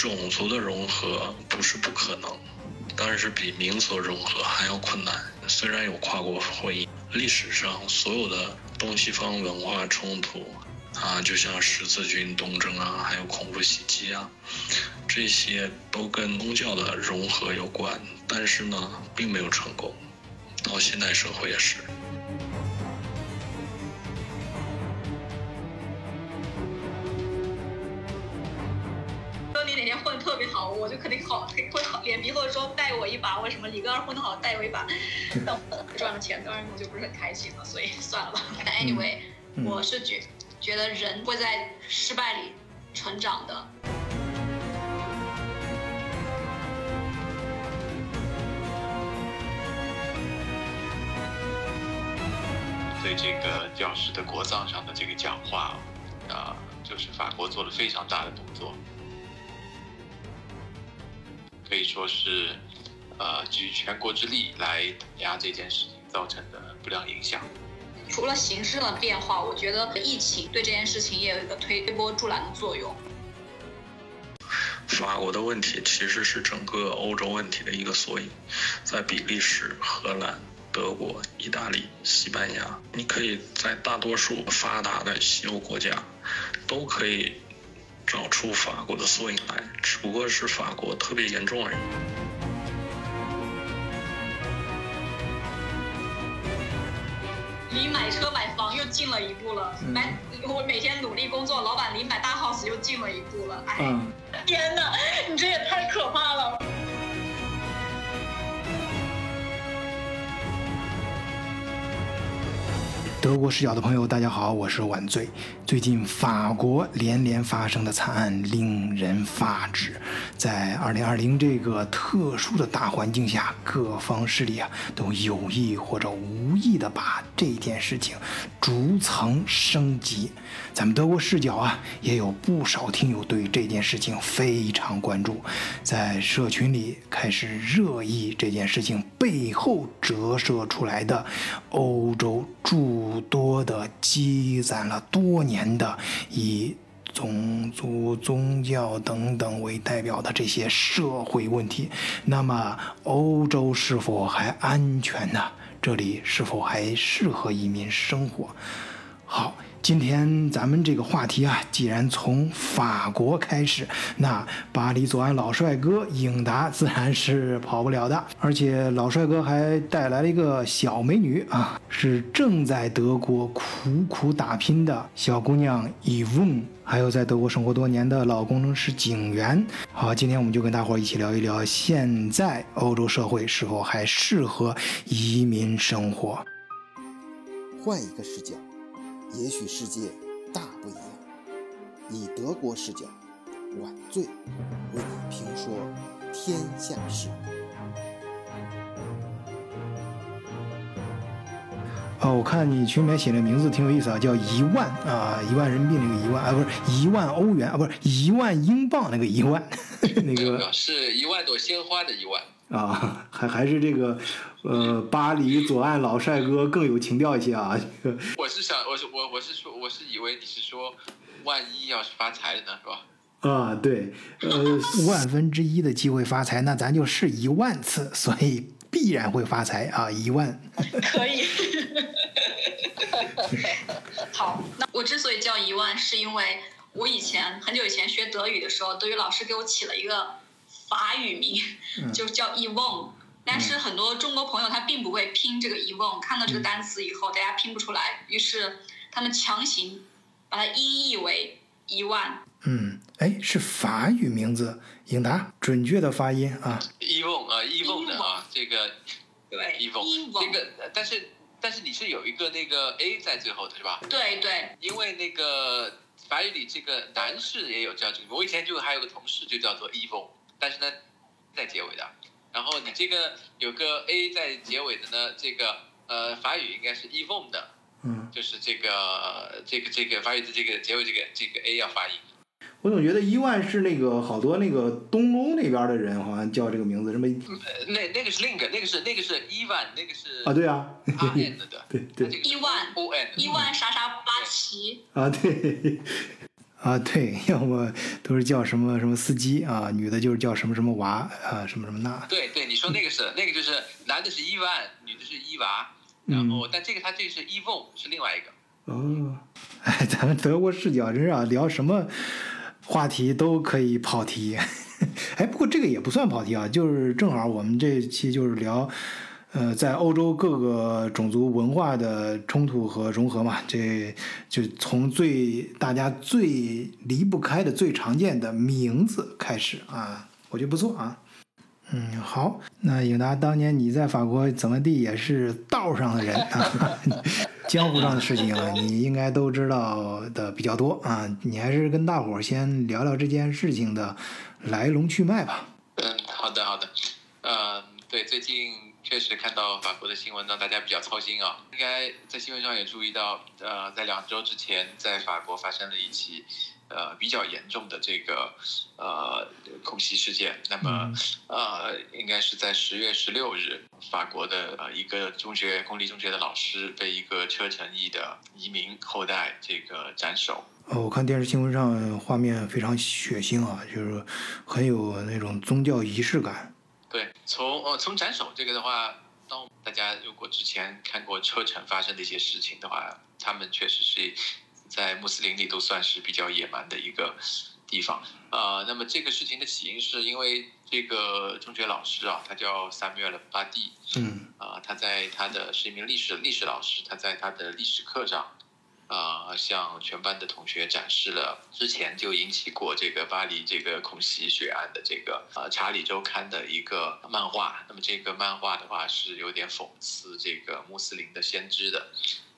种族的融合不是不可能，但是比民族融合还要困难。虽然有跨国婚姻，历史上所有的东西方文化冲突啊，就像十字军东征啊，还有恐怖袭击啊，这些都跟宗教的融合有关，但是呢，并没有成功。到现代社会也是。肯定好，会好脸皮厚说带我一把。为什么李哥混得好，带我一把？但我赚了钱，当然我就不是很开心了，所以算了吧。Anyway，我是觉觉得人会在失败里成长的。对这个教师的国葬上的这个讲话，啊，就是法国做了非常大的动作。可以说是，呃，举全国之力来打压这件事情造成的不良影响。除了形势的变化，我觉得疫情对这件事情也有一个推波助澜的作用。法国的问题其实是整个欧洲问题的一个缩影，在比利时、荷兰、德国、意大利、西班牙，你可以在大多数发达的西欧国家，都可以。找出法国的缩影来，只不过是法国特别严重而已。离买车买房又近了一步了，买我每天努力工作，老板离买大 house 又近了一步了。哎，天哪，你这也太可怕了！德国视角的朋友，大家好，我是晚醉。最近法国连连发生的惨案令人发指，在2020这个特殊的大环境下，各方势力啊都有意或者无意的把这件事情逐层升级。咱们德国视角啊也有不少听友对这件事情非常关注，在社群里开始热议这件事情背后折射出来的欧洲不。多的积攒了多年的以种族、宗教等等为代表的这些社会问题，那么欧洲是否还安全呢？这里是否还适合移民生活？好。今天咱们这个话题啊，既然从法国开始，那巴黎左岸老帅哥英达自然是跑不了的。而且老帅哥还带来了一个小美女啊，是正在德国苦苦打拼的小姑娘伊翁，还有在德国生活多年的老工程师景元。好，今天我们就跟大伙儿一起聊一聊，现在欧洲社会是否还适合移民生活？换一个视角。也许世界大不一样。以德国视角，晚醉为你评说天下事。哦，我看你群里面写的名字挺有意思啊，叫一万啊，一万人民币那个一万啊，不是一万欧元啊，不是一万英镑那个一万，那个是一万朵鲜花的一万。啊，还还是这个，呃，巴黎左岸老帅哥更有情调一些啊。我是想，我是我我是说，我是以为你是说，万一要是发财了呢，是吧？啊，对，呃，万分之一的机会发财，那咱就试一万次，所以必然会发财啊，一万。可以。好，那我之所以叫一万，是因为我以前很久以前学德语的时候，德语老师给我起了一个。法语名就叫 e v o n 但是很多中国朋友他并不会拼这个 e v o n 看到这个单词以后，大家拼不出来，于是他们强行把它音译为一万。嗯，哎，是法语名字，应答准确的发音啊。e v o n 啊 e v o n 的啊，这个对 e v o n 这个，但是但是你是有一个那个 a 在最后的是吧？对对，因为那个法语里这个男士也有叫这个，我以前就还有个同事就叫做 e v o n 但是呢，在结尾的，然后你这个有个 a 在结尾的呢，这个呃法语应该是 e v o n 的，嗯，就是这个这个这个法语的这个结尾这个这个 a 要发音。我总觉得伊万是那个好多那个东欧那边的人好像叫这个名字，什么？那那个是另一个，那个是那个是伊万，那个是啊，对啊，r n 的，对对，伊万 o n 伊万啥啥巴奇啊，对。啊，对，要么都是叫什么什么司机啊，女的就是叫什么什么娃啊，什么什么那。对对，你说那个是那个就是男的是伊万，女的是伊娃，然后但这个他这个是伊翁是另外一个。哦，哎，咱们德国视角真是啊，聊什么话题都可以跑题。哎，不过这个也不算跑题啊，就是正好我们这期就是聊。呃，在欧洲各个种族文化的冲突和融合嘛，这就从最大家最离不开的、最常见的名字开始啊，我觉得不错啊。嗯，好，那永达，当年你在法国怎么地也是道上的人啊，江湖上的事情你应该都知道的比较多啊，你还是跟大伙儿先聊聊这件事情的来龙去脉吧。嗯，好的，好的，呃，对，最近。确实看到法国的新闻，让大家比较操心啊。应该在新闻上也注意到，呃，在两周之前，在法国发生了一起，呃，比较严重的这个呃恐袭事件。那么，呃，应该是在十月十六日，法国的呃一个中学公立中学的老师被一个车臣裔的移民后代这个斩首。哦，我看电视新闻上画面非常血腥啊，就是很有那种宗教仪式感。对，从呃从斩首这个的话，当大家如果之前看过车臣发生的一些事情的话，他们确实是在穆斯林里都算是比较野蛮的一个地方。呃，那么这个事情的起因是因为这个中学老师啊，他叫萨缪尔·巴蒂，嗯，啊，他在他的是一名历史历史老师，他在他的历史课上。啊，向全班的同学展示了之前就引起过这个巴黎这个恐袭血案的这个呃《查理周刊》的一个漫画。那么这个漫画的话是有点讽刺这个穆斯林的先知的，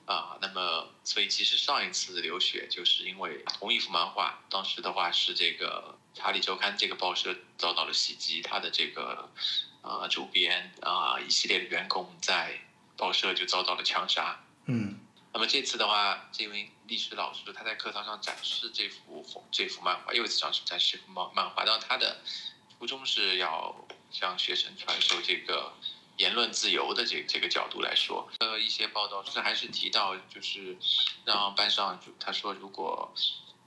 啊，那么所以其实上一次流血就是因为同一幅漫画，当时的话是这个《查理周刊》这个报社遭到了袭击，他的这个呃主编啊一系列的员工在报社就遭到了枪杀。嗯。那么这次的话，这位历史老师他在课堂上展示这幅这幅漫画，又一次展示展示漫漫画。当然，他的初衷是要向学生传授这个言论自由的这这个角度来说。呃，一些报道是还是提到，就是让班上就他说，如果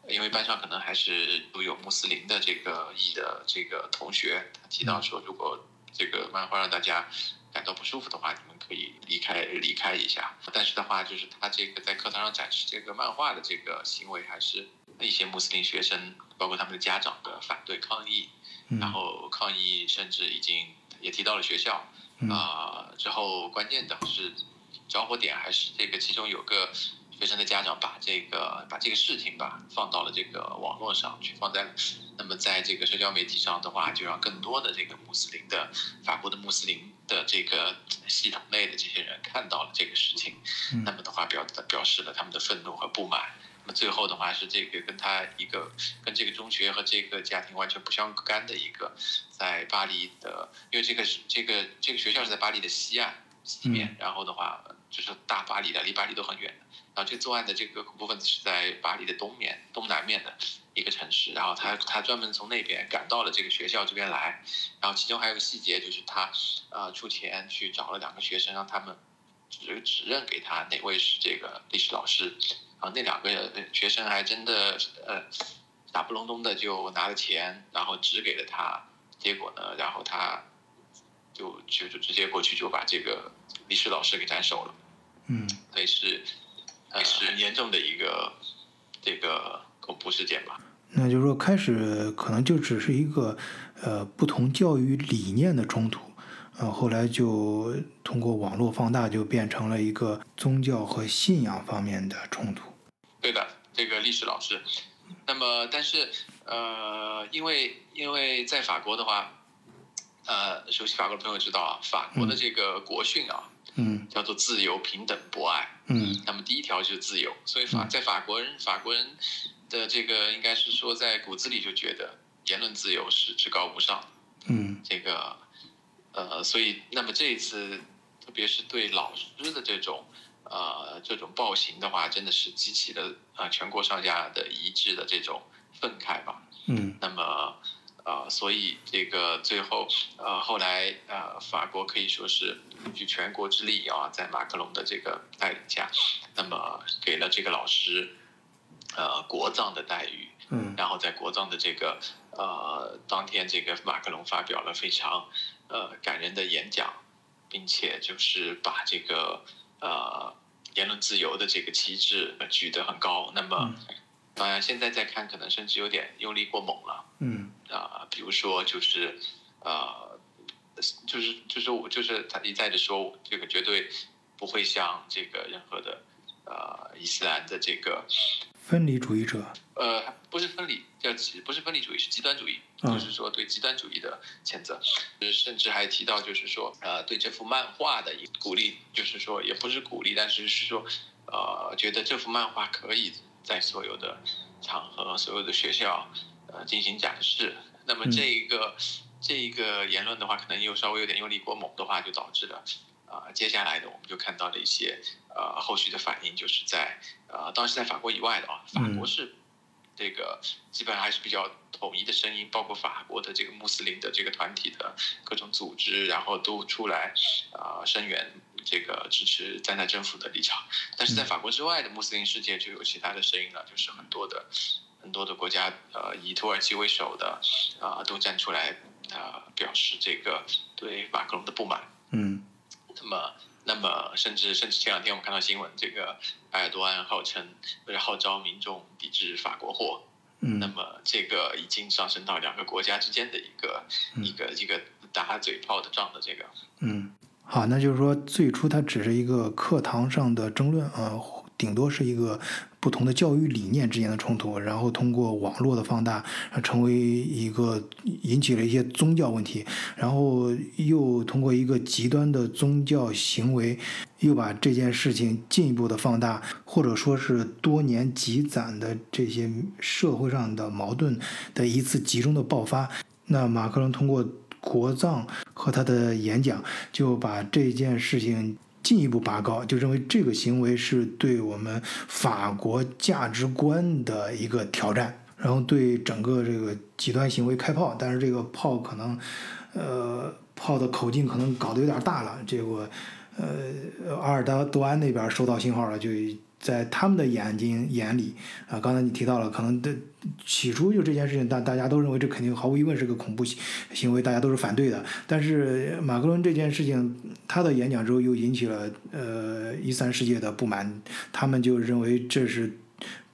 因为班上可能还是都有穆斯林的这个裔的这个同学，他提到说，如果这个漫画让大家。感到不舒服的话，你们可以离开离开一下。但是的话，就是他这个在课堂上展示这个漫画的这个行为，还是一些穆斯林学生，包括他们的家长的反对抗议。然后抗议甚至已经也提到了学校啊。之后关键的是着火点还是这个其中有个。学生的家长把这个把这个事情吧放到了这个网络上去，放在那么在这个社交媒体上的话，就让更多的这个穆斯林的法国的穆斯林的这个系统内的这些人看到了这个事情，那么的话表表示了他们的愤怒和不满。那么最后的话是这个跟他一个跟这个中学和这个家庭完全不相干的一个在巴黎的，因为这个是这个这个学校是在巴黎的西岸西面，然后的话就是大巴黎的，离巴黎都很远。然后这作案的这个恐怖分子是在巴黎的东面、东南面的一个城市，然后他他专门从那边赶到了这个学校这边来，然后其中还有个细节就是他，呃，出钱去找了两个学生，让他们指指认给他哪位是这个历史老师，然后那两个学生还真的呃傻不隆咚的就拿了钱，然后指给了他，结果呢，然后他就就就直接过去就把这个历史老师给斩首了，嗯，所以是。是很严重的一个这个恐怖事件吧？那就是说，开始可能就只是一个呃不同教育理念的冲突，呃，后来就通过网络放大，就变成了一个宗教和信仰方面的冲突。对的，这个历史老师。那么，但是呃，因为因为在法国的话，呃，熟悉法国的朋友知道啊，法国的这个国训啊。嗯，叫做自由、平等、博爱。嗯，那么第一条就是自由，所以法在法国人法国人的这个应该是说在骨子里就觉得言论自由是至高无上。嗯，这个呃，所以那么这一次，特别是对老师的这种呃这种暴行的话，真的是激起了啊全国上下的一致的这种愤慨吧。嗯，那么。啊，所以这个最后，呃，后来，呃，法国可以说是举全国之力啊，在马克龙的这个带领下，那么给了这个老师，呃，国葬的待遇。嗯然后在国葬的这个呃当天，这个马克龙发表了非常呃感人的演讲，并且就是把这个呃言论自由的这个旗帜呃举得很高。那么，当然现在再看，可能甚至有点用力过猛了。嗯啊、比如说就是呃，就是就是我就是他一再的说，这个绝对不会像这个任何的呃伊斯兰的这个分离主义者，呃不是分离叫极不是分离主义是极端主义，嗯就是说对极端主义的谴责，就是甚至还提到就是说呃对这幅漫画的一鼓励，就是说也不是鼓励，但是是说呃觉得这幅漫画可以在所有的场合、所有的学校呃进行展示。那么嗯这一个、这一个言论的话，可能又稍微有点用力过猛的话，就导致了啊、接下来的我们就看到了一些呃后续的反应，就是在呃当然是在法国以外的啊，法国嗯是这个基本上还是比较统一的声音，包括法国的这个穆斯林的这个团体的各种组织，然后都出来啊、声援这个支持在奈政府的立场。但是在法国之外的穆斯林世界就有其他的声音了，就是很多的很多的国家，呃，以土耳其为首的啊、都站出来啊、表示这个对马克龙的不满。嗯。那么，那么甚至甚至前两天我们看到新闻，这个埃尔多安号称为了号召民众抵制法国货，嗯。那嗯么这个已经上升到两个国家之间的一个、一个一个打嘴炮的仗的这个。嗯，好，那就是说最初它只是一个课堂上的争论啊，顶多是一个不同的教育理念之间的冲突，然后通过网络的放大，成为一个引起了一些宗教问题，然后又通过一个极端的宗教行为，又把这件事情进一步的放大，或者说是多年积攒的这些社会上的矛盾的一次集中的爆发。那马克龙通过国葬和他的演讲，就把这件事情进一步拔高，就认为这个行为是对我们法国价值观的一个挑战，然后对整个这个极端行为开炮。但是这个炮可能，呃，炮的口径可能搞得有点大了，结果，呃，阿尔达多安那边收到信号了，就在他们的眼睛眼里啊，刚才你提到了，可能的起初就这件事情，大大家都认为这肯定毫无疑问是个恐怖行行为，大家都是反对的。但是马克龙这件事情，他的演讲之后又引起了呃伊斯兰世界的不满，他们就认为这是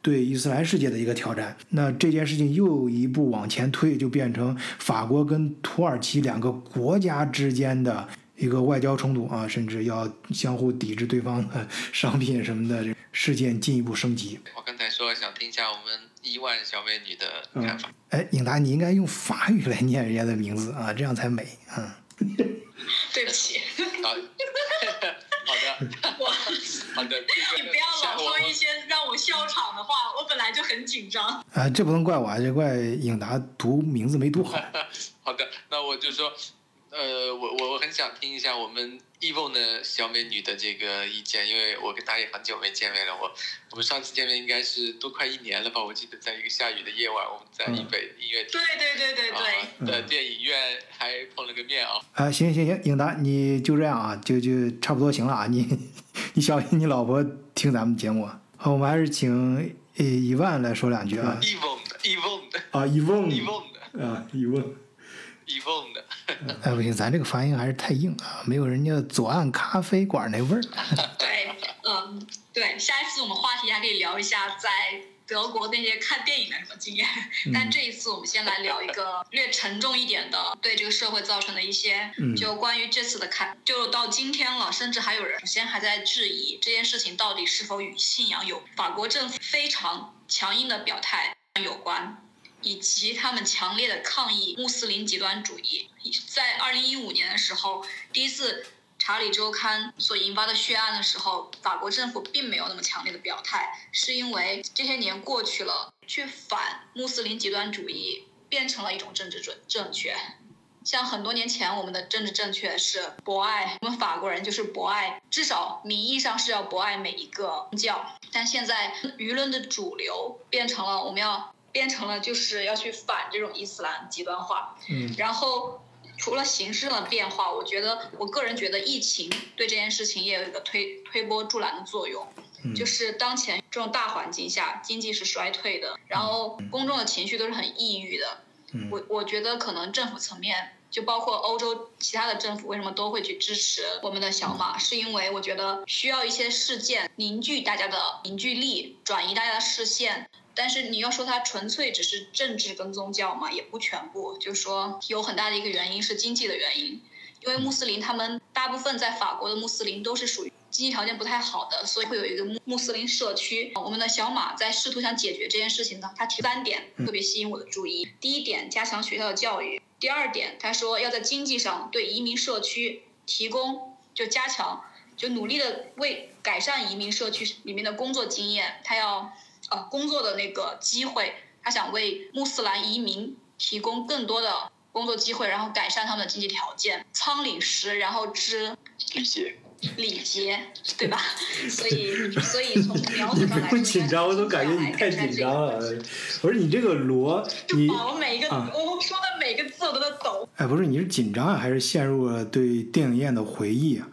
对伊斯兰世界的一个挑战。那这件事情又一步往前推，就变成法国跟土耳其两个国家之间的。一个外交冲突啊，甚至要相互抵制对方的商品什么的，这事件进一步升级。我刚才说想听一下我们伊万小美女的看法。哎，颖达，你应该用法语来念人家的名字啊，这样才美。嗯，对不起，好，好的，我好的，这个你不要老说一些让我笑场的话，我本来就很紧张。啊，这不能怪我啊，这怪颖达读名字没读好。好的，那我就说，呃，我我我很想听一下我们 Evo 的小美女的这个意见，因为我跟她也很久没见面了。我我们上次见面应该是都快一年了吧？我记得在一个下雨的夜晚，我们在嗯易北音乐厅对对对对对，啊的电影院还碰了个面啊。啊，行行行，颖达，你就这样啊，就就差不多行了啊，你你小心你老婆听咱们节目。好，我们还是请呃一万来说两句啊。Evo 的 Evo 的啊，一问 Evo 的啊，一问。Evo 的，哎，不行，咱这个发音还是太硬啊，没有人家左岸咖啡馆那味儿。对，嗯，对，下一次我们话题还可以聊一下在德国那些看电影的什么经验，但这一次我们先来聊一个略沉重一点的，对这个社会造成的一些，嗯就关于这次的看，就到今天了，甚至还有人首先还在质疑这件事情到底是否与信仰有法国政府非常强硬的表态有关。以及他们强烈的抗议穆斯林极端主义。在二零一五年的时候，第一次《查理周刊》所引发的血案的时候，法国政府并没有那么强烈的表态，是因为这些年过去了，去反穆斯林极端主义变成了一种政治准正确。像很多年前，我们的政治正确是博爱，我们法国人就是博爱，至少名义上是要博爱每一个宗教。但现在舆论的主流变成了我们要变成了就是要去反这种伊斯兰极端化。嗯然后除了形势的变化，我觉得我个人觉得疫情对这件事情也有一个推推波助澜的作用。就是当前这种大环境下，经济是衰退的，然后公众的情绪都是很抑郁的。我我觉得可能政府层面，就包括欧洲其他的政府，为什么都会去支持我们的小马，是因为我觉得需要一些事件凝聚大家的凝聚力，转移大家的视线。但是你要说它纯粹只是政治跟宗教嘛，也不全部。就说有很大的一个原因是经济的原因，因为穆斯林他们大部分在法国的穆斯林都是属于。经济条件不太好的，所以会有一个穆穆斯林社区。我们的小马在试图想解决这件事情呢，他提三点特别吸引我的注意。第一点，加强学校的教育；第二点，他说要在经济上对移民社区提供就加强，就努力的为改善移民社区里面的工作经验，他要呃工作的那个机会，他想为穆斯兰移民提供更多的工作机会，然后改善他们的经济条件。仓廪实，然后知理解。礼节，对吧？所以，所以从描述上来，不紧张，我都感觉你太紧张了。不是你这个罗，你我每一个，我说的每个字我都在抖。哎，不是，你是紧张啊，还是陷入了对电影院的回忆啊？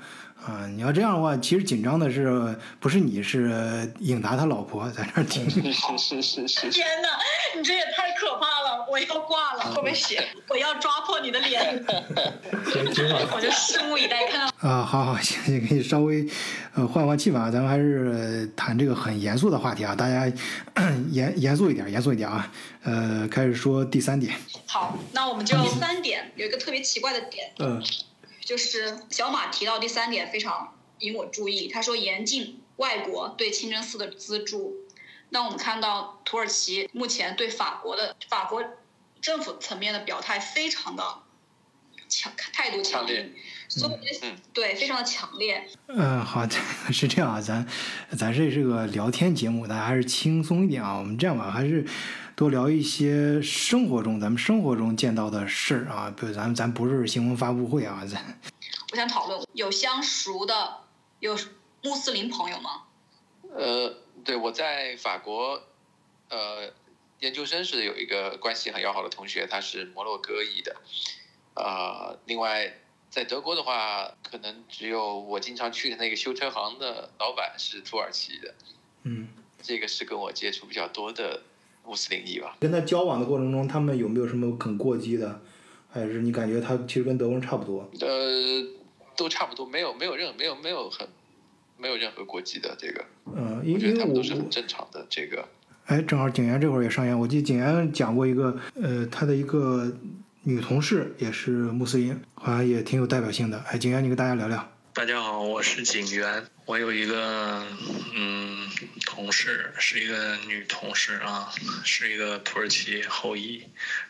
啊，你要这样的话，其实紧张的是不是你是颖达他老婆在那听？是是是是。天哪，你这也太可怕了！我要挂了，后面写我要抓破你的脸。我就拭目以待，看到。啊，好好，行行，可以稍微呃换换气氛，咱们还是谈这个很严肃的话题啊，大家 严严肃一点，严肃一点啊。呃，开始说第三点。好，那我们就三点，有一个特别奇怪的点。嗯。就是小马提到第三点非常引我注意，他说严禁外国对清真寺的资助。那我们看到土耳其目前对法国的法国政府层面的表态非常的强，态度强硬，所以对非常的强烈。嗯，好，是这样啊，咱咱这是个聊天节目，大家还是轻松一点啊。我们这样吧，还是。多聊一些生活中咱们生活中见到的事儿啊，比如咱咱不是新闻发布会啊，咱。我想讨论有相熟的有穆斯林朋友吗？呃，对，我在法国，呃，研究生是有一个关系很要好的同学，他是摩洛哥裔的，呃，另外在德国的话，可能只有我经常去的那个修车行的老板是土耳其的，嗯，这个是跟我接触比较多的。穆斯林一吧。跟他交往的过程中，他们有没有什么很过激的？还是你感觉他其实跟德国人差不多？呃，都差不多，没有没有任没有没有很没有任何过激的这个。嗯，因为他们都是很正常的这个。哎，正好景言这会儿也上演，我记得景言讲过一个，呃，他的一个女同事也是穆斯林，好像也挺有代表性的。哎，景言，你跟大家聊聊。大家好，我是景元。我有一个嗯同事，是一个女同事啊，是一个土耳其后裔，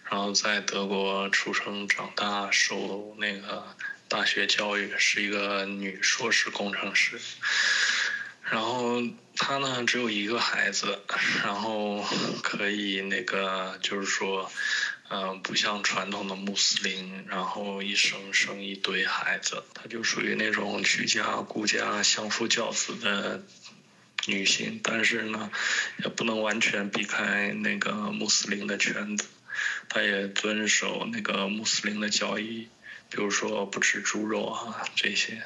然后在德国出生长大，受那个大学教育，是一个女硕士工程师。然后她呢只有一个孩子，然后可以那个就是说。嗯，不像传统的穆斯林，然后一生生一堆孩子，她就属于那种居家顾家、相夫教子的女性。但是呢，也不能完全避开那个穆斯林的圈子，她也遵守那个穆斯林的教义，比如说不吃猪肉啊这些。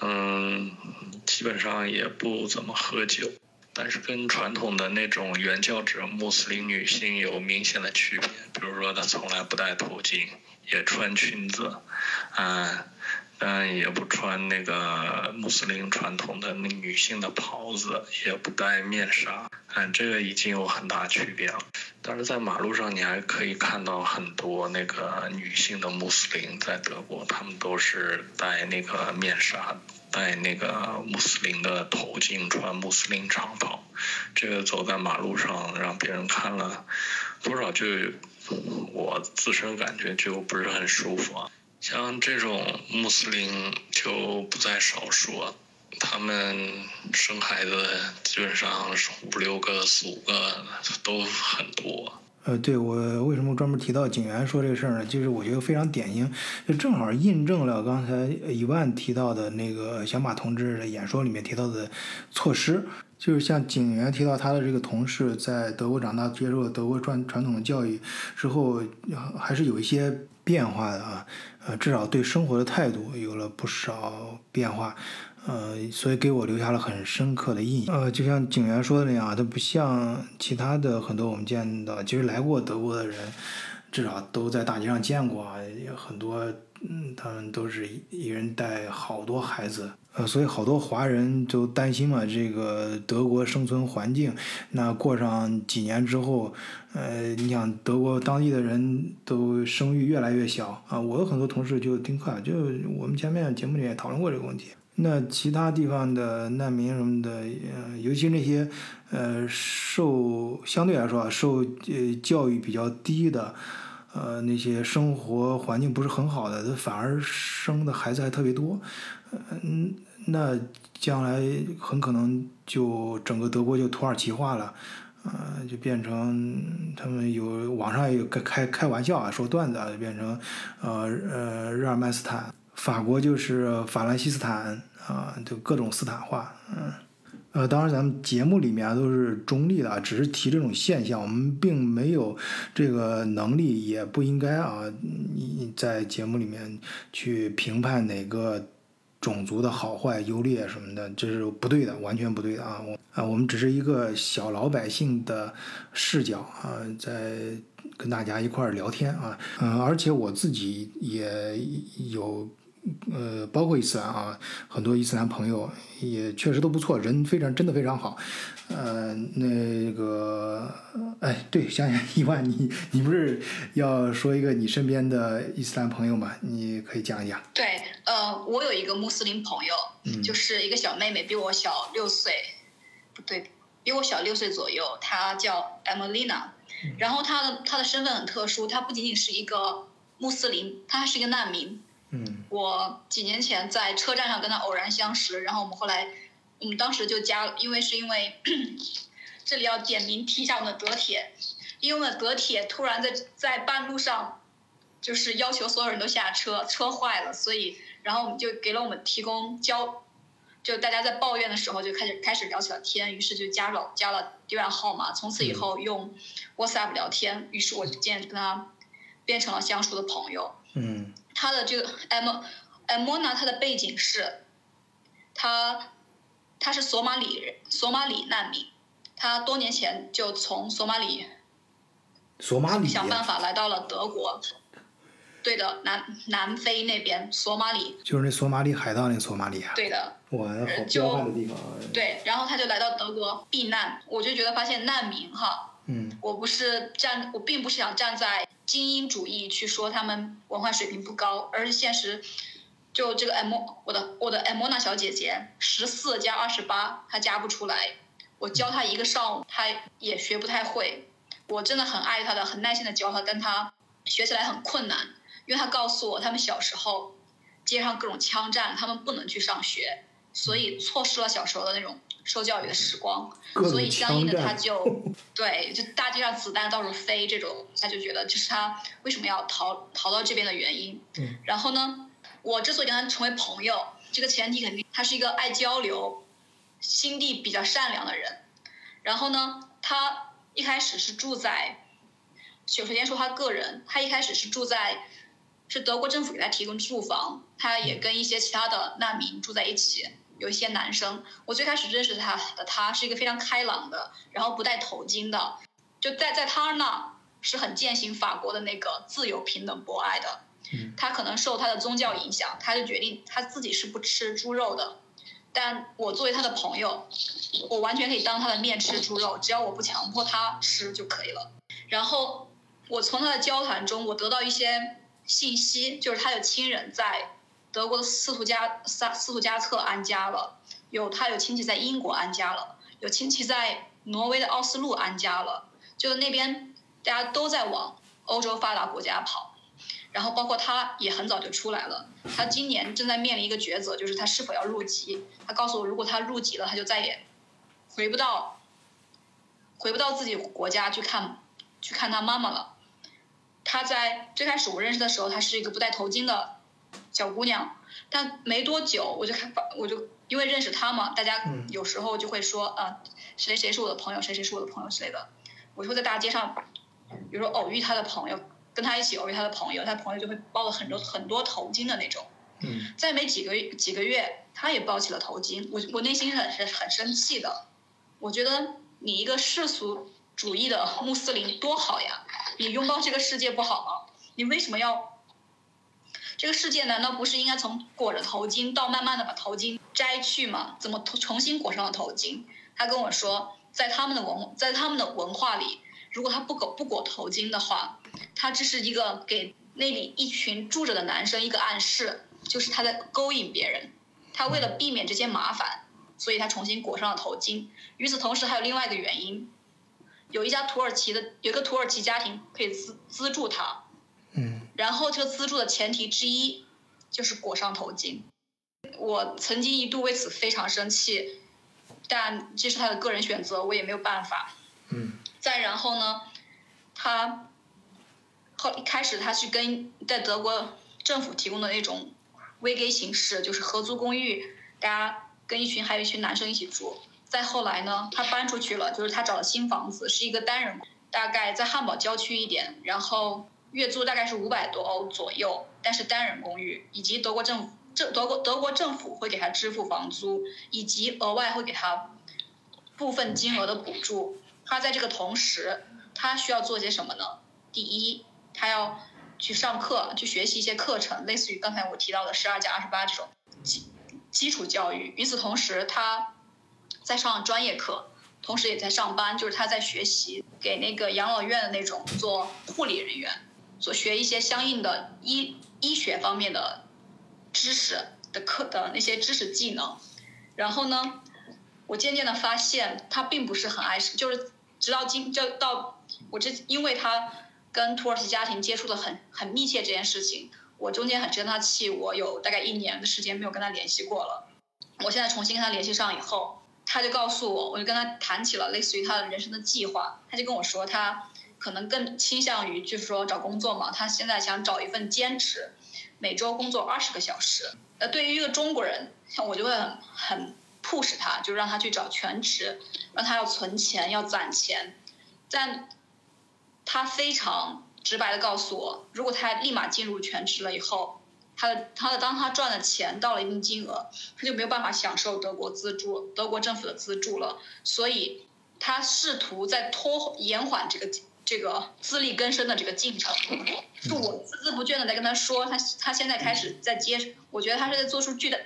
嗯，基本上也不怎么喝酒。但是跟传统的那种原教旨穆斯林女性有明显的区别，比如说她从来不戴头巾，也穿裙子，嗯，嗯也不穿那个穆斯林传统的那女性的袍子，也不戴面纱，嗯，这个已经有很大区别了。但是在马路上你还可以看到很多那个女性的穆斯林在德国，她们都是戴那个面纱。戴那个穆斯林的头巾，穿穆斯林长袍，这个走在马路上让别人看了，多少就我自身感觉就不是很舒服啊。像这种穆斯林就不在少数，他们生孩子基本上是五六个、四五个都很多。呃，对我为什么专门提到警员说这个事儿呢？就是我觉得非常典型，就正好印证了刚才一万提到的那个小马同志的演说里面提到的措施，就是像警员提到他的这个同事在德国长大，接受了德国传传统的教育之后，还是有一些变化的啊，呃，至少对生活的态度有了不少变化。呃，所以给我留下了很深刻的印象。呃，就像警员说的那样，它不像其他的很多我们见到，其实来过德国的人，至少都在大街上见过啊，很多，嗯，他们都是一人带好多孩子。呃，所以好多华人都担心嘛，这个德国生存环境，那过上几年之后，呃，你想德国当地的人都生育越来越小啊。我有很多同事就听课，就我们前面节目里也讨论过这个问题。那其他地方的难民什么的，呃，尤其那些呃受相对来说受呃教育比较低的，呃那些生活环境不是很好的，他反而生的孩子还特别多。嗯，那将来很可能就整个德国就土耳其化了，呃，就变成他们有网上也有开开开玩笑啊，说段子啊，就变成呃呃日耳曼斯坦，法国就是法兰西斯坦啊，就各种斯坦化，嗯，呃，当然咱们节目里面都是中立的，只是提这种现象，我们并没有这个能力，也不应该啊，你在节目里面去评判哪个。种族的好坏、优劣什么的，这是不对的，完全不对的啊！我啊，我们只是一个小老百姓的视角啊，在跟大家一块儿聊天啊，嗯，而且我自己也有。呃，包括伊斯兰啊，很多伊斯兰朋友也确实都不错，人非常真的非常好。呃，那个，哎，对，想想 伊万，你你不是要说一个你身边的伊斯兰朋友吗？你可以讲一讲。对，呃，我有一个穆斯林朋友，嗯就是一个小妹妹，比我小六岁，不对，比我小六岁左右，她叫 Emelina，然后她的她的身份很特殊，她不仅仅是一个穆斯林，她还是一个难民。嗯。我几年前在车站上跟他偶然相识，然后我们后来，我们当时就加，因为是因为这里要点名提一下我们的德铁，因为我们的德铁突然在在半路上，就是要求所有人都下车，车坏了，所以然后我们就给了我们提供交，就大家在抱怨的时候就开始开始聊起了天，于是就加了加了电话号码，从此以后用 WhatsApp 聊天，于是我就渐渐跟他变成了相熟的朋友。嗯他的这个 M Mona，他的背景是，他他是索马里人，索马里难民，他多年前就从索马里索马里想办法来到了德国，对的，南南非那边索马里，就是那索马里海盗那索马里啊，对的，哇，好就彪悍的地方啊。对，然后他就来到德国避难，我就觉得发现难民哈，嗯。我不是站，我并不是想站在精英主义去说他们文化水平不高，而是现实。就这个 M，我的我的 Mona 小姐姐，十四加二十八，她加不出来。我教她一个上午，她也学不太会。我真的很爱她的，很耐心的教她，但她学起来很困难，因为她告诉我，他们小时候街上各种枪战，他们不能去上学，所以错失了小时候的那种受教育的时光。所以相应的他就 对，就大街上子弹到处飞这种，他就觉得这是他为什么要逃逃到这边的原因。嗯然后呢，我之所以跟他成为朋友，这个前提肯定他是一个爱交流、心地比较善良的人。然后呢，他一开始是住在，首先说他个人，他一开始是住在，是德国政府给他提供住房，他也跟一些其他的难民住在一起。有一些男生，我最开始认识他的他是一个非常开朗的，然后不戴头巾的，就在在他那是很践行法国的那个自由、平等、博爱的。嗯他可能受他的宗教影响，他就决定他自己是不吃猪肉的。但我作为他的朋友，我完全可以当他的面吃猪肉，只要我不强迫他吃就可以了。然后我从他的交谈中，我得到一些信息，就是他有亲人在德国的斯图加萨斯图加特安家了，有他有亲戚在英国安家了，有亲戚在挪威的奥斯陆安家了，就那边大家都在往欧洲发达国家跑。然后包括他也很早就出来了，他今年正在面临一个抉择，就是他是否要入籍。他告诉我，如果他入籍了，他就再也回不到回不到自己国家去看去看他妈妈了。他在最开始我认识的时候，他是一个不戴头巾的小姑娘，但没多久我就看我就因为认识她嘛，大家嗯有时候就会说啊、谁谁是我的朋友，谁谁是我的朋友之类的。我就会在大街上，比如说偶遇她的朋友，跟她一起偶遇她的朋友，他的朋友就会包了很多很多头巾的那种。嗯再没几个月几个月，她也抱起了头巾，我我内心是很很很生气的。我觉得你一个世俗主义的穆斯林多好呀，你拥抱这个世界不好吗？你为什么要？这个世界难道不是应该从裹着头巾到慢慢的把头巾摘去吗？怎么重新裹上了头巾？他跟我说，在他们的文在他们的文化里，如果他不裹不裹头巾的话，他这是一个给那里一群住着的男生一个暗示，就是他在勾引别人。他为了避免这些麻烦，所以他重新裹上了头巾。与此同时，还有另外一个原因，有一家土耳其的有一个土耳其家庭可以资资助他，然后这个资助的前提之一就是裹上头巾。我曾经一度为此非常生气，但这是他的个人选择，我也没有办法。嗯再然后呢，他后一开始他是跟在德国政府提供的那种微 gay 形式，就是合租公寓，大家跟一群还有一群男生一起住。再后来呢，他搬出去了，就是他找了新房子，是一个单人，大概在汉堡郊区一点，然后月租大概是五百多欧左右，但是单人公寓，以及德国政府政德国德国政府会给他支付房租，以及额外会给他部分金额的补助。他在这个同时，他需要做些什么呢？第一，他要去上课，去学习一些课程，类似于刚才我提到的十二加二十八这种基基础教育。与此同时，他在上专业课，同时也在上班，就是他在学习给那个养老院的那种做护理人员，所学一些相应的医医学方面的知识的课的那些知识技能。然后呢，我渐渐的发现他并不是很爱，就是直到今就到我这，因为他跟土耳其家庭接触的很很密切这件事情，我中间很生他气，我有大概一年的时间没有跟他联系过了。我现在重新跟他联系上以后，他就告诉我，我就跟他谈起了类似于他的人生的计划，他就跟我说他可能更倾向于就是说找工作嘛，他现在想找一份兼职，每周工作二十个小时。呃，对于一个中国人，像我就会很很 push 他，就让他去找全职，让他要存钱，要攒钱。但他非常直白的告诉我，如果他立马进入全职了以后，他的他的当他赚的钱到了一定金额，他就没有办法享受德国资助、德国政府的资助了。所以，他试图在拖延缓这个这个自力更生的这个进程。是我孜孜不倦的在跟他说，他他现在开始在接，我觉得他是在做出巨大，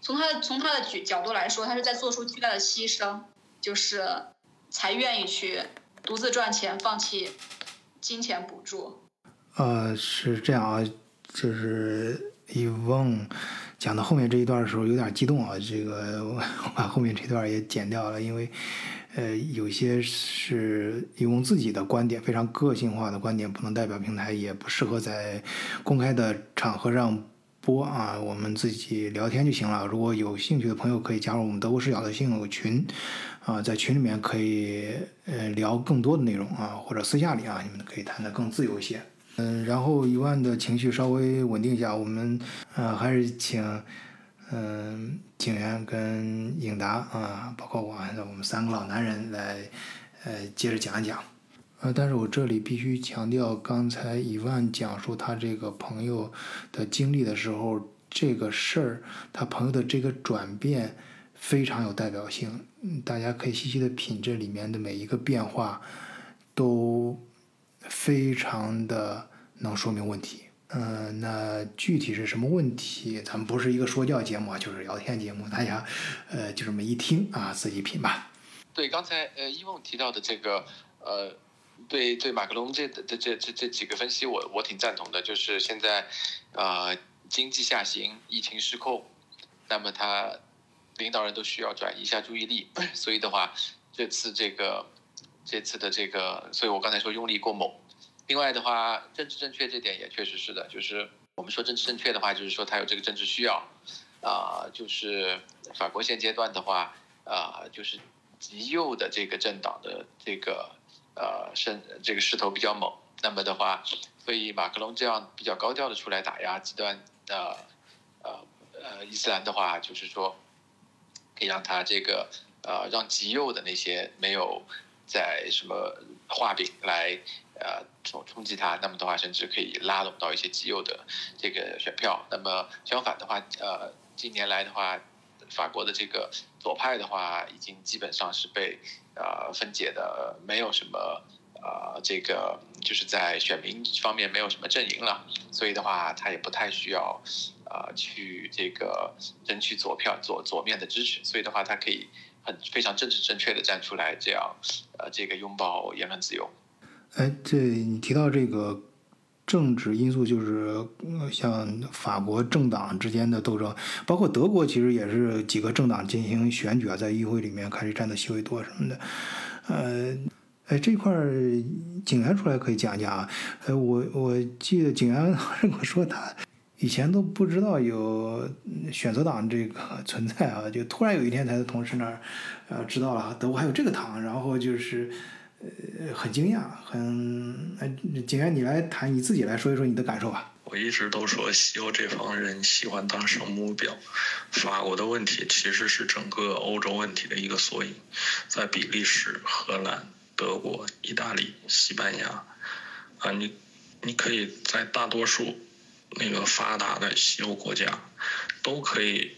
从他的从他的角角度来说，他是在做出巨大的牺牲，就是才愿意去独自赚钱，放弃金钱补助。呃，是这样啊，就是一翁讲到后面这一段的时候有点激动啊，这个我把后面这段也剪掉了，因为呃有些是用自己的观点，非常个性化的观点，不能代表平台，也不适合在公开的场合上播啊，我们自己聊天就行了。如果有兴趣的朋友，可以加入我们德国视角的信友群啊，在群里面可以呃聊更多的内容啊，或者私下里啊，你们可以谈得更自由一些。嗯，然后一万的情绪稍微稳定一下，我们呃还是请嗯景元跟颖达啊，包括我，我们三个老男人来呃接着讲一讲。呃，但是我这里必须强调，刚才伊万讲述他这个朋友的经历的时候，这个事儿，他朋友的这个转变非常有代表性，大家可以细细的品这里面的每一个变化，都非常的能说明问题。嗯、那具体是什么问题？咱们不是一个说教节目啊，就是聊天节目，大家呃就这么一听啊，自己品吧。对，刚才呃伊梦提到的这个呃，对对马克龙这这这这这几个分析我，我挺赞同的。就是现在呃经济下行，疫情失控，那么他领导人都需要转移一下注意力，所以的话，这次这个这次的这个，所以我刚才说用力过猛。另外的话，政治正确这点也确实是的，就是我们说政治正确的话，就是说它有这个政治需要，啊、就是法国现阶段的话，啊、就是极右的这个政党的这个呃势这个势头比较猛，那么的话，所以马克龙这样比较高调的出来打压极端的呃呃伊斯兰的话，就是说可以让他这个呃让极右的那些没有在什么画饼来呃冲冲击它，那么的话甚至可以拉拢到一些极右的这个选票。那么相反的话，呃，近年来的话，法国的这个左派的话，已经基本上是被呃分解的，没有什么。呃，这个就是在选民方面没有什么阵营了，所以的话，他也不太需要，呃，去这个争取左票左左面的支持，所以的话，他可以很非常政治正确的站出来，这样，呃，这个拥抱言论自由。哎，这你提到这个政治因素，就是像法国政党之间的斗争，包括德国，其实也是几个政党进行选举啊，在议会里面开始占的席位多什么的，呃。哎，这块儿景元出来可以讲讲啊。哎，我我记得景元跟我说，他以前都不知道有选择党这个存在啊，就突然有一天他的同事那儿呃知道了德国还有这个党，然后就是呃很惊讶，很哎景元你来谈你自己来说一说你的感受吧。我一直都说西欧这帮人喜欢当圣母婊，法国的问题其实是整个欧洲问题的一个缩影，在比利时、荷兰。德国、意大利、西班牙，啊，你你可以在大多数那个发达的西欧国家，都可以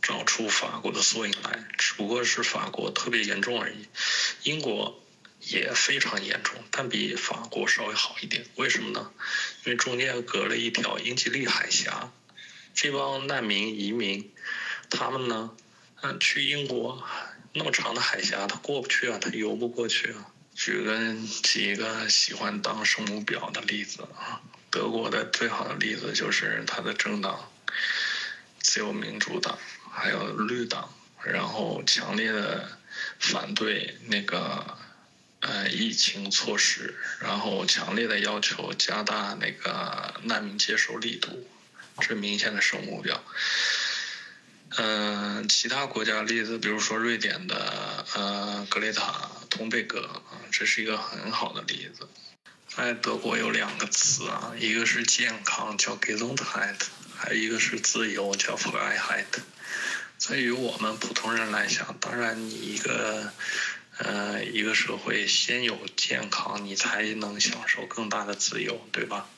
找出法国的缩影来，只不过是法国特别严重而已。英国也非常严重，但比法国稍微好一点。为什么呢？因为中间隔了一条英吉利海峡，这帮难民移民，他们呢，嗯，去英国。那么长的海峡，他过不去啊，他游不过去啊。举个几个喜欢当圣母婊的例子啊，德国的最好的例子就是他的政党，自由民主党，还有绿党，然后强烈的反对那个呃疫情措施，然后强烈的要求加大那个难民接收力度，这明显的圣母婊。嗯，其他国家例子，比如说瑞典的呃格雷塔通贝格啊，这是一个很好的例子。在德国有两个词啊，一个是健康叫 Gesundheit，还有一个是自由叫 Freiheit。在于我们普通人来讲，当然你一个。呃，一个社会先有健康，你才能享受更大的自由，对吧？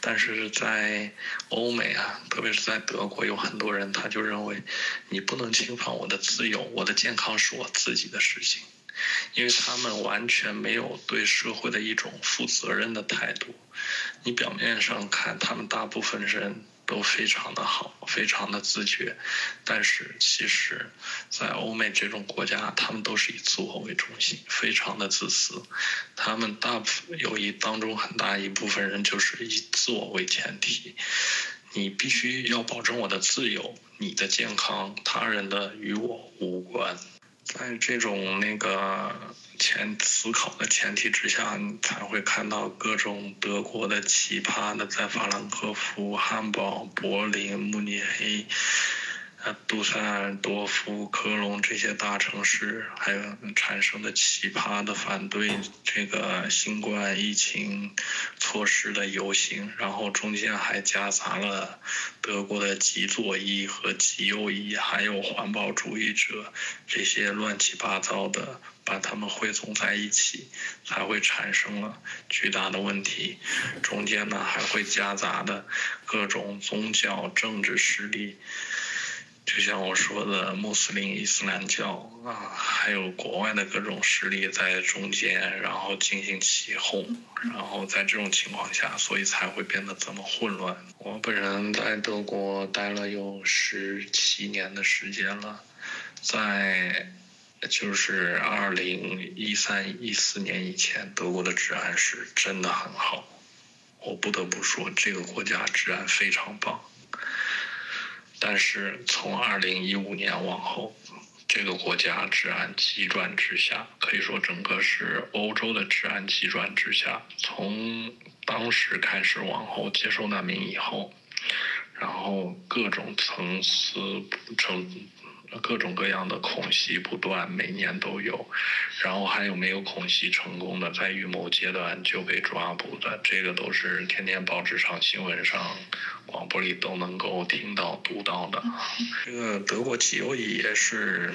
但是在欧美啊，特别是在德国，有很多人他就认为，你不能侵犯我的自由，我的健康是我自己的事情，因为他们完全没有对社会的一种负责任的态度。你表面上看，他们大部分人。都非常的好，非常的自觉，但是其实，在欧美这种国家，他们都是以自我为中心，非常的自私。他们大部分有一当中很大一部分人就是以自我为前提，你必须要保证我的自由，你的健康，他人的与我无关。在这种那个。前思考的前提之下，你才会看到各种德国的奇葩的，在法兰克福、汉堡、柏林、慕尼黑。呃，杜塞尔多夫、科隆这些大城市，还有产生的奇葩的反对这个新冠疫情措施的游行，然后中间还夹杂了德国的极左翼和极右翼，还有环保主义者，这些乱七八糟的，把他们汇总在一起，才会产生了巨大的问题。中间呢，还会夹杂的各种宗教、政治势力。就像我说的，穆斯林、伊斯兰教啊，还有国外的各种势力在中间，然后进行起哄，然后在这种情况下，所以才会变得这么混乱。我本人在德国待了有十七年的时间了，在就是二零一三一四年以前，德国的治安是真的很好，我不得不说，这个国家治安非常棒。但是从二零一五年往后，这个国家治安急转直下，可以说整个是欧洲的治安急转直下。从当时开始往后接受难民以后，然后各种层次不成。各种各样的恐袭不断，每年都有，然后还有没有恐袭成功的，在预谋阶段就被抓捕的，这个都是天天报纸上、新闻上、广播里都能够听到、读到的。这个德国极右翼也是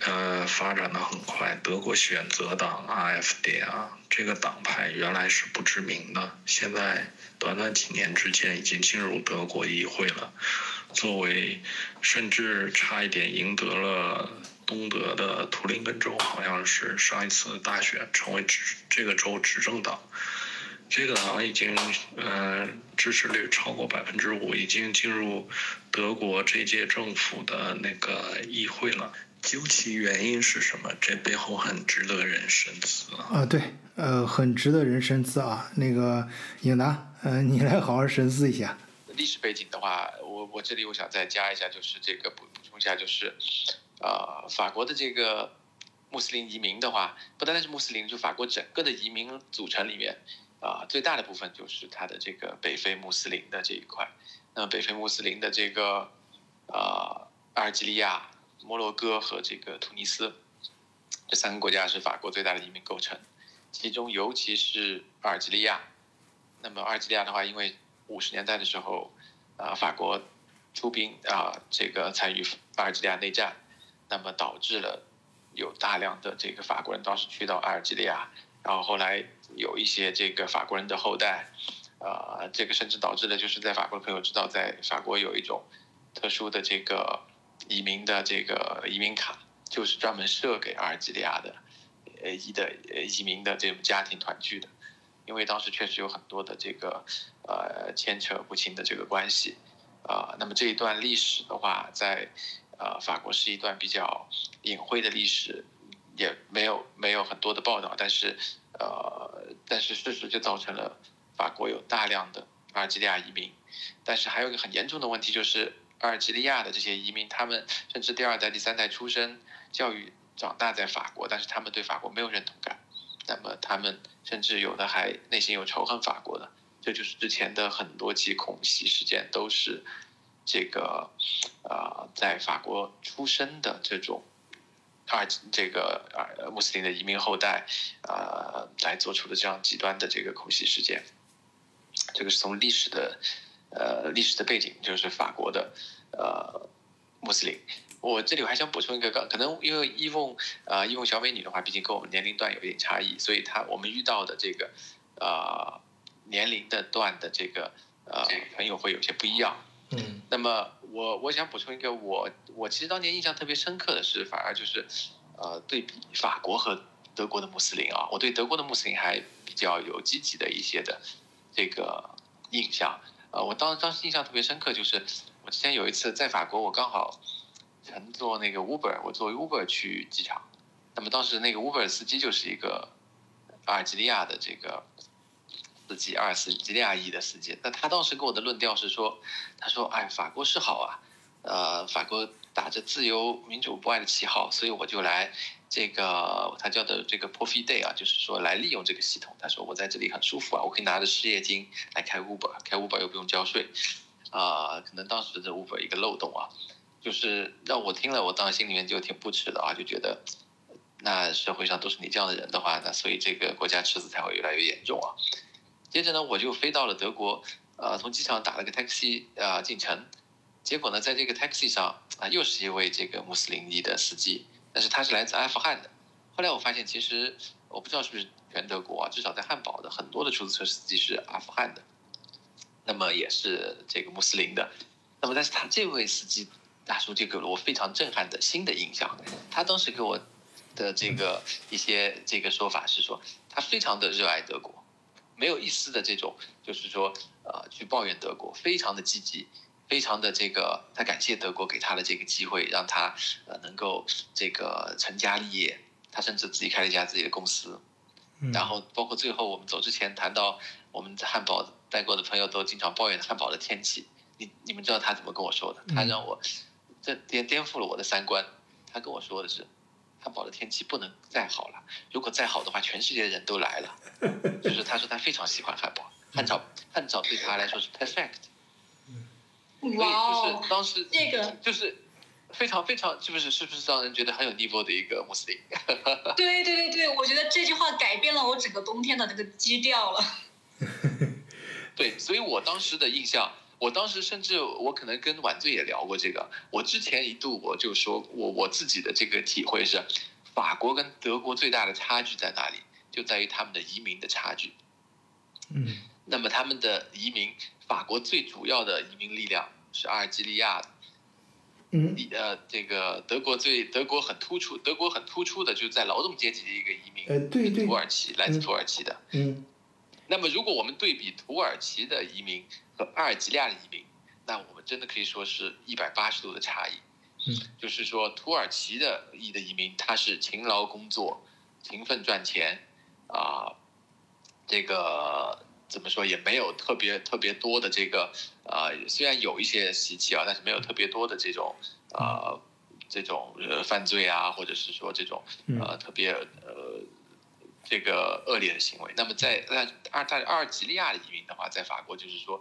呃，发展的很快。德国选择党 AfD 啊，这个党派原来是不知名的，现在短短几年之间已经进入德国议会了。作为，甚至差一点赢得了东德的图林根州，好像是上一次大选成为执这个州执政党。这个党已经，呃，支持率超过百分之五，已经进入德国这届政府的那个议会了。究其原因是什么？这背后很值得人深思啊！对，呃，很值得人深思啊。那个颖达，呃，你来好好深思一下。历史背景的话，我我这里我想再加一下，就是这个补补充一下，就是呃，法国的这个穆斯林移民的话，不单单是穆斯林，就法国整个的移民组成里面。啊，最大的部分就是它的这个北非穆斯林的这一块。那么北非穆斯林的这个，呃，阿尔及利亚、摩洛哥和这个突尼斯，这三个国家是法国最大的移民构成。其中尤其是阿尔及利亚。那么阿尔及利亚的话，因为五十年代的时候，啊，法国出兵啊，这个参与阿尔及利亚内战，那么导致了有大量的这个法国人当时去到阿尔及利亚。然后后来有一些这个法国人的后代，呃，这个甚至导致了就是在法国的朋友知道，在法国有一种特殊的这个移民的这个移民卡，就是专门设给阿尔及利亚的呃移的移民的这种家庭团聚的，因为当时确实有很多的这个呃牵扯不清的这个关系，啊，那么这一段历史的话，在呃法国是一段比较隐晦的历史。也没有没有很多的报道，但是，呃，但是事实就造成了法国有大量的阿尔及利亚移民，但是还有一个很严重的问题就是，阿尔及利亚的这些移民，他们甚至第二代、第三代出生、教育、长大在法国，但是他们对法国没有认同感，那么他们甚至有的还内心有仇恨法国的，这就是之前的很多起恐袭事件都是这个，呃，在法国出生的这种。二这个啊穆斯林的移民后代啊来做出的这样极端的这个恐袭事件，这个是从历史的呃历史的背景，就是法国的呃穆斯林。我这里我还想补充一个，可能因为伊凤啊伊凤小美女的话，毕竟跟我们年龄段有一点差异，所以她我们遇到的这个呃年龄的段的这个呃朋友会有些不一样。嗯，那么我我想补充一个，我我其实当年印象特别深刻的是，反而就是，呃，对比法国和德国的穆斯林啊，我对德国的穆斯林还比较有积极的一些的这个印象。呃，我当当时印象特别深刻，就是我之前有一次在法国，我刚好乘坐那个 Uber，我坐 Uber 去机场，那么当时那个 Uber 司机就是一个阿尔及利亚的这个。司机二十几利亚裔的司机，那他当时给我的论调是说，他说：“哎，法国是好啊，呃，法国打着自由民主博爱的旗号，所以我就来这个他叫的这个 Profit Day 啊，就是说来利用这个系统。他说我在这里很舒服啊，我可以拿着失业金来开 Uber，开 Uber 又不用交税，啊，可能当时的 Uber 一个漏洞啊，就是让我听了，我当时心里面就挺不耻的啊，就觉得那社会上都是你这样的人的话，那所以这个国家赤字才会越来越严重啊。”接着呢，我就飞到了德国，呃，从机场打了个 taxi 啊进城，结果呢，在这个 taxi 上啊，又是一位这个穆斯林裔的司机，但是他是来自阿富汗的。后来我发现，其实我不知道是不是全德国啊，至少在汉堡的很多的出租车司机是阿富汗的，那么也是这个穆斯林的。那么，但是他这位司机大叔就给了我非常震撼的新的印象。他当时给我的这个一些这个说法是说，他非常的热爱德国。没有一丝的这种，就是说，呃，去抱怨德国，非常的积极，非常的这个，他感谢德国给他的这个机会，让他呃能够这个成家立业，他甚至自己开了一家自己的公司，然后包括最后我们走之前谈到我们在汉堡待过的朋友都经常抱怨汉堡的天气，你你们知道他怎么跟我说的？他让我这颠颠覆了我的三观，他跟我说的是。汉堡的天气不能再好了，如果再好的话，全世界的人都来了。就是他说他非常喜欢汉堡，汉堡汉堡对他来说是 perfect。哇哦！就是当时这个就是非常非常，是不是是不是让人觉得很有 niveau 的一个穆斯林？对对对对，我觉得这句话改变了我整个冬天的那个基调了。对，所以我当时的印象，我当时甚至我可能跟晚醉也聊过这个，我之前一度我就说我我自己的这个体会是，法国跟德国最大的差距在哪里？就在于他们的移民的差距。嗯那么他们的移民，法国最主要的移民力量是阿尔及利亚的，嗯呃，这个德国最德国很突出，德国很突出的就是在劳动阶级的一个移民，呃对对土耳其来自土耳其的。嗯那么如果我们对比土耳其的移民和阿尔及利亚的移民，那我们真的可以说是一百八十度的差异。嗯，就是说土耳其的裔的移民，他是勤劳工作、勤奋赚钱啊、这个怎么说也没有特别特别多的这个呃，虽然有一些习气啊，但是没有特别多的这种呃这种呃犯罪啊，或者是说这种嗯呃特别呃这个恶劣的行为。那么在在阿在阿尔及利亚的移民的话，在法国就是说，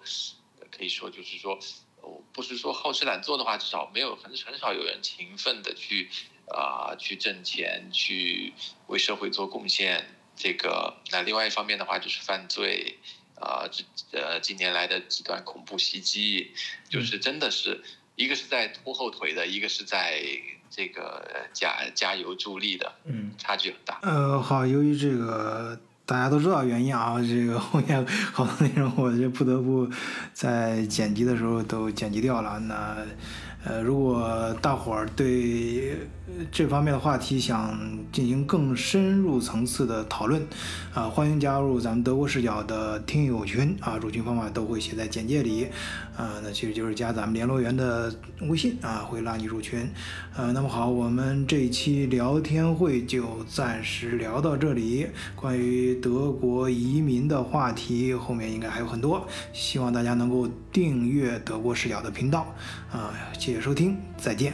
呃可以说就是说，呃不是说好吃懒做的话，至少没有很很少有人勤奋的去啊、去挣钱，去为社会做贡献。这个那另外一方面的话就是犯罪。啊，这呃，近年来的极端恐怖袭击，就是真的是一个是在拖后腿的，一个是在这个呃加加油助力的，嗯。差距很大。呃，好，由于这个大家都知道原因啊，这个后面好多内容我就不得不在剪辑的时候都剪辑掉了。那呃，如果大伙儿对呃这方面的话题想进行更深入层次的讨论，啊、欢迎加入咱们德国视角的听友群啊，入群方法都会写在简介里，啊，那其实就是加咱们联络员的微信啊，会拉你入群。呃，那么好，我们这一期聊天会就暂时聊到这里。关于德国移民的话题，后面应该还有很多，希望大家能够订阅德国视角的频道。啊、谢谢收听，再见。